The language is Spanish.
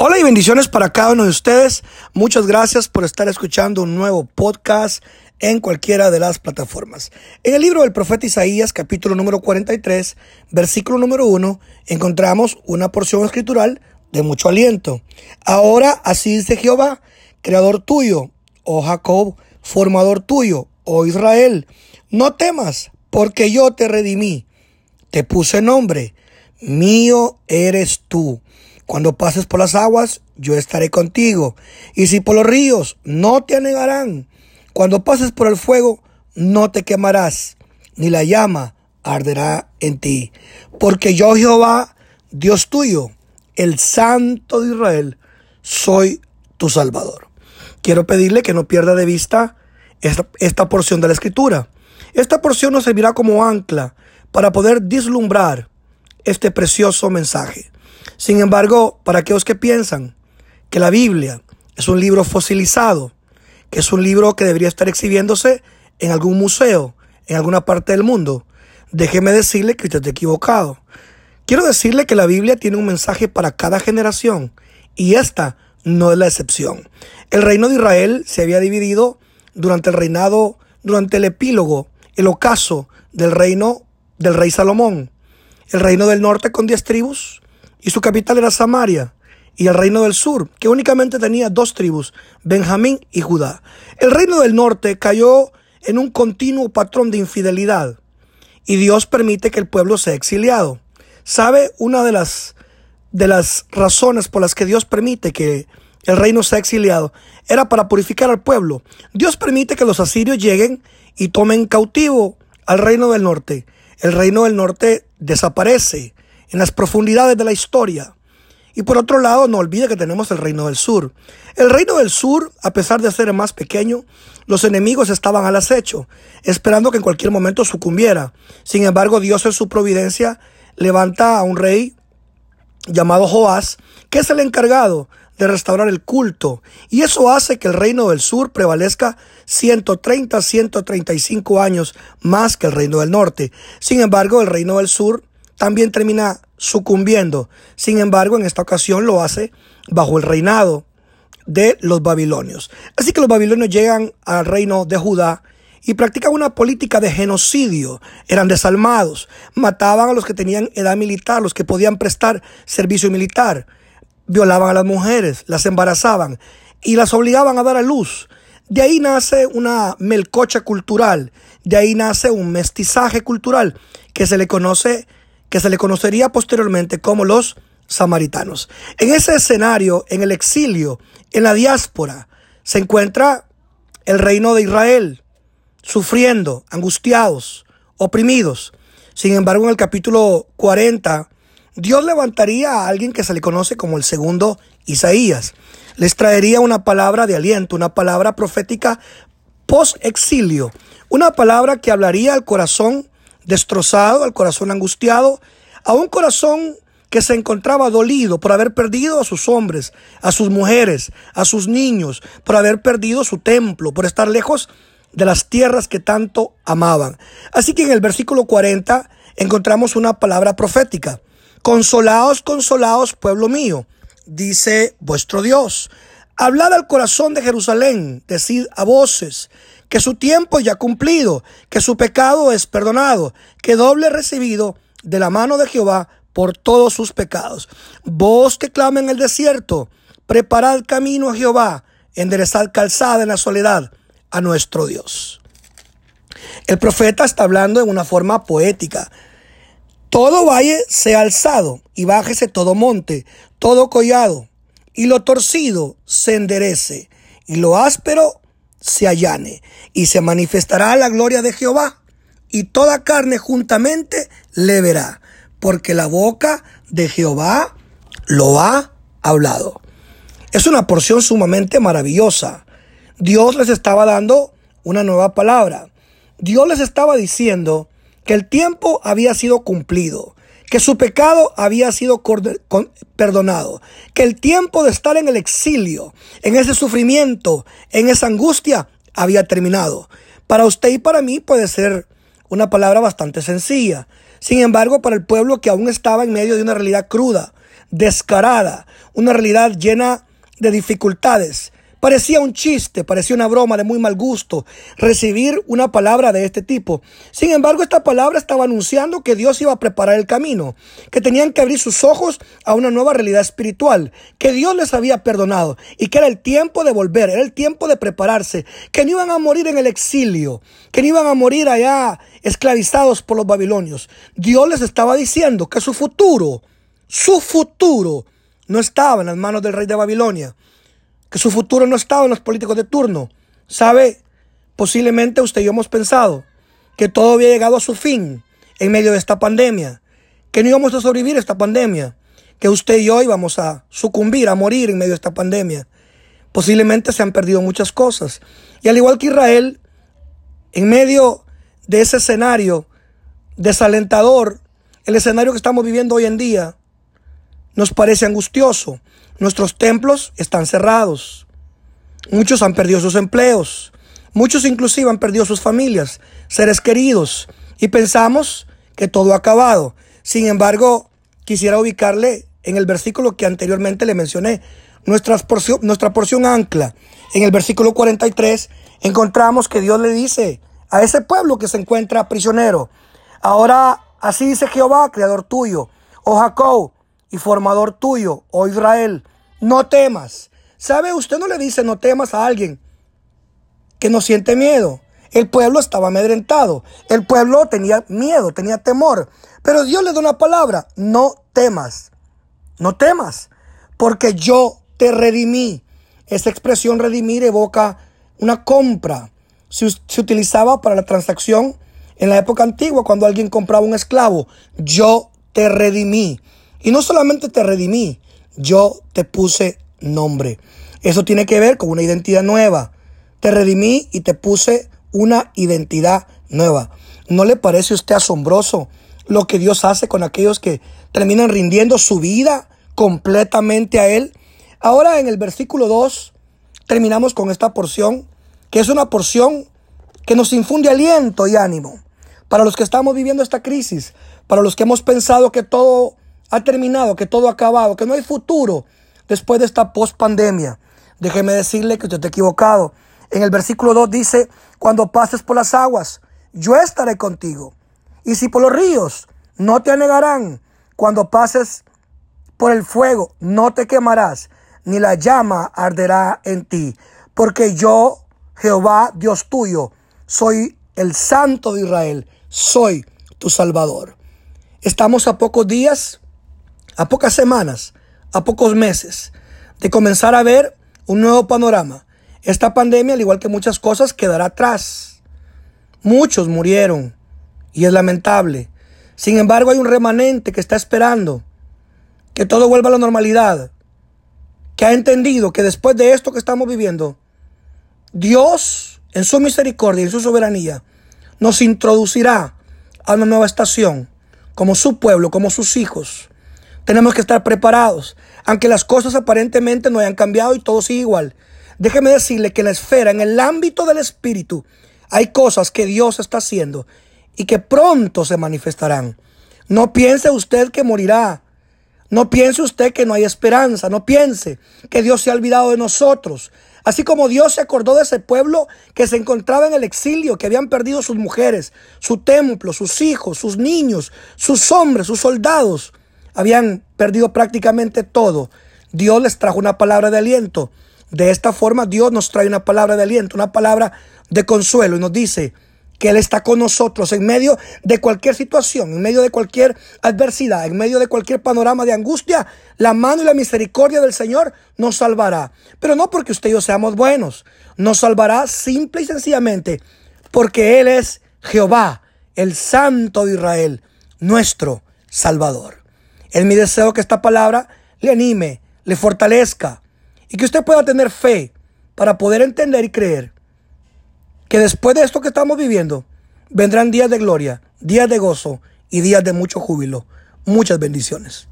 Hola y bendiciones para cada uno de ustedes. Muchas gracias por estar escuchando un nuevo podcast en cualquiera de las plataformas. En el libro del profeta Isaías, capítulo número 43, versículo número 1, encontramos una porción escritural de mucho aliento. Ahora así dice Jehová, creador tuyo, oh Jacob, formador tuyo, oh Israel, no temas, porque yo te redimí, te puse nombre, mío eres tú. Cuando pases por las aguas, yo estaré contigo. Y si por los ríos, no te anegarán. Cuando pases por el fuego, no te quemarás, ni la llama arderá en ti. Porque yo, Jehová, Dios tuyo, el Santo de Israel, soy tu Salvador. Quiero pedirle que no pierda de vista esta, esta porción de la Escritura. Esta porción nos servirá como ancla para poder vislumbrar este precioso mensaje. Sin embargo, para aquellos que piensan que la Biblia es un libro fosilizado, que es un libro que debería estar exhibiéndose en algún museo, en alguna parte del mundo, déjeme decirle que usted está equivocado. Quiero decirle que la Biblia tiene un mensaje para cada generación y esta no es la excepción. El reino de Israel se había dividido durante el reinado, durante el epílogo, el ocaso del reino del rey Salomón. El reino del norte con diez tribus, y su capital era Samaria, y el reino del sur, que únicamente tenía dos tribus, Benjamín y Judá. El reino del norte cayó en un continuo patrón de infidelidad, y Dios permite que el pueblo sea exiliado. ¿Sabe una de las, de las razones por las que Dios permite que el reino sea exiliado? Era para purificar al pueblo. Dios permite que los asirios lleguen y tomen cautivo al reino del norte. El reino del norte desaparece en las profundidades de la historia. Y por otro lado, no olvide que tenemos el reino del sur. El reino del sur, a pesar de ser el más pequeño, los enemigos estaban al acecho, esperando que en cualquier momento sucumbiera. Sin embargo, Dios en su providencia levanta a un rey llamado Joás, que es el encargado de restaurar el culto. Y eso hace que el reino del sur prevalezca 130, 135 años más que el reino del norte. Sin embargo, el reino del sur también termina sucumbiendo. Sin embargo, en esta ocasión lo hace bajo el reinado de los babilonios. Así que los babilonios llegan al reino de Judá y practican una política de genocidio. Eran desalmados, mataban a los que tenían edad militar, los que podían prestar servicio militar, violaban a las mujeres, las embarazaban y las obligaban a dar a luz. De ahí nace una melcocha cultural, de ahí nace un mestizaje cultural que se le conoce que se le conocería posteriormente como los samaritanos. En ese escenario, en el exilio, en la diáspora, se encuentra el reino de Israel, sufriendo, angustiados, oprimidos. Sin embargo, en el capítulo 40, Dios levantaría a alguien que se le conoce como el segundo Isaías. Les traería una palabra de aliento, una palabra profética post-exilio, una palabra que hablaría al corazón destrozado, al corazón angustiado, a un corazón que se encontraba dolido por haber perdido a sus hombres, a sus mujeres, a sus niños, por haber perdido su templo, por estar lejos de las tierras que tanto amaban. Así que en el versículo 40 encontramos una palabra profética. Consolaos, consolaos, pueblo mío, dice vuestro Dios. Hablad al corazón de Jerusalén, decid a voces, que su tiempo ya cumplido, que su pecado es perdonado, que doble recibido de la mano de Jehová por todos sus pecados. Vos que clama en el desierto, preparad camino a Jehová, enderezad calzada en la soledad a nuestro Dios. El profeta está hablando en una forma poética. Todo valle sea alzado y bájese todo monte, todo collado, y lo torcido se enderece, y lo áspero se allane, y se manifestará la gloria de Jehová, y toda carne juntamente le verá, porque la boca de Jehová lo ha hablado. Es una porción sumamente maravillosa. Dios les estaba dando una nueva palabra. Dios les estaba diciendo que el tiempo había sido cumplido, que su pecado había sido perdonado, que el tiempo de estar en el exilio, en ese sufrimiento, en esa angustia, había terminado. Para usted y para mí puede ser una palabra bastante sencilla. Sin embargo, para el pueblo que aún estaba en medio de una realidad cruda, descarada, una realidad llena de dificultades. Parecía un chiste, parecía una broma de muy mal gusto recibir una palabra de este tipo. Sin embargo, esta palabra estaba anunciando que Dios iba a preparar el camino, que tenían que abrir sus ojos a una nueva realidad espiritual, que Dios les había perdonado y que era el tiempo de volver, era el tiempo de prepararse, que no iban a morir en el exilio, que no iban a morir allá esclavizados por los babilonios. Dios les estaba diciendo que su futuro, su futuro, no estaba en las manos del rey de Babilonia que su futuro no estaba en los políticos de turno. ¿Sabe? Posiblemente usted y yo hemos pensado que todo había llegado a su fin en medio de esta pandemia, que no íbamos a sobrevivir a esta pandemia, que usted y yo íbamos a sucumbir, a morir en medio de esta pandemia. Posiblemente se han perdido muchas cosas. Y al igual que Israel, en medio de ese escenario desalentador, el escenario que estamos viviendo hoy en día, nos parece angustioso. Nuestros templos están cerrados. Muchos han perdido sus empleos. Muchos inclusive han perdido sus familias, seres queridos. Y pensamos que todo ha acabado. Sin embargo, quisiera ubicarle en el versículo que anteriormente le mencioné. Nuestra porción, nuestra porción ancla. En el versículo 43 encontramos que Dios le dice a ese pueblo que se encuentra prisionero. Ahora así dice Jehová, creador tuyo, oh Jacob, y formador tuyo, oh Israel. No temas. ¿Sabe? Usted no le dice no temas a alguien que no siente miedo. El pueblo estaba amedrentado. El pueblo tenía miedo, tenía temor. Pero Dios le da una palabra. No temas. No temas. Porque yo te redimí. Esa expresión redimir evoca una compra. Se, se, utilizaba para la transacción en la época antigua cuando alguien compraba un esclavo. Yo te redimí. Y no solamente te redimí, yo te puse nombre. Eso tiene que ver con una identidad nueva. Te redimí y te puse una identidad nueva. ¿No le parece a usted asombroso lo que Dios hace con aquellos que terminan rindiendo su vida completamente a Él? Ahora en el versículo 2 terminamos con esta porción, que es una porción que nos infunde aliento y ánimo. Para los que estamos viviendo esta crisis, para los que hemos pensado que todo ha terminado, que todo ha acabado, que no hay futuro después de esta post-pandemia. Déjeme decirle que usted está equivocado. En el versículo 2 dice, cuando pases por las aguas, yo estaré contigo. Y si por los ríos, no te anegarán. Cuando pases por el fuego, no te quemarás, ni la llama arderá en ti. Porque yo, Jehová, Dios tuyo, soy el Santo de Israel, soy tu Salvador. Estamos a pocos días a pocas semanas, a pocos meses, de comenzar a ver un nuevo panorama. Esta pandemia, al igual que muchas cosas, quedará atrás. Muchos murieron y es lamentable. Sin embargo, hay un remanente que está esperando que todo vuelva a la normalidad, que ha entendido que después de esto que estamos viviendo, Dios, en su misericordia y en su soberanía, nos introducirá a una nueva estación, como su pueblo, como sus hijos, tenemos que estar preparados, aunque las cosas aparentemente no hayan cambiado y todo sigue igual. Déjeme decirle que en la esfera, en el ámbito del espíritu, hay cosas que Dios está haciendo y que pronto se manifestarán. No piense usted que morirá. No piense usted que no hay esperanza. No piense que Dios se ha olvidado de nosotros. Así como Dios se acordó de ese pueblo que se encontraba en el exilio, que habían perdido sus mujeres, su templo, sus hijos, sus niños, sus hombres, sus soldados habían perdido prácticamente todo. Dios les trajo una palabra de aliento. De esta forma Dios nos trae una palabra de aliento, una palabra de consuelo y nos dice que Él está con nosotros en medio de cualquier situación, en medio de cualquier adversidad, en medio de cualquier panorama de angustia. La mano y la misericordia del Señor nos salvará. Pero no porque usted y yo seamos buenos, nos salvará simple y sencillamente porque Él es Jehová, el Santo de Israel, nuestro Salvador. Es mi deseo que esta palabra le anime, le fortalezca y que usted pueda tener fe para poder entender y creer que después de esto que estamos viviendo vendrán días de gloria, días de gozo y días de mucho júbilo. Muchas bendiciones.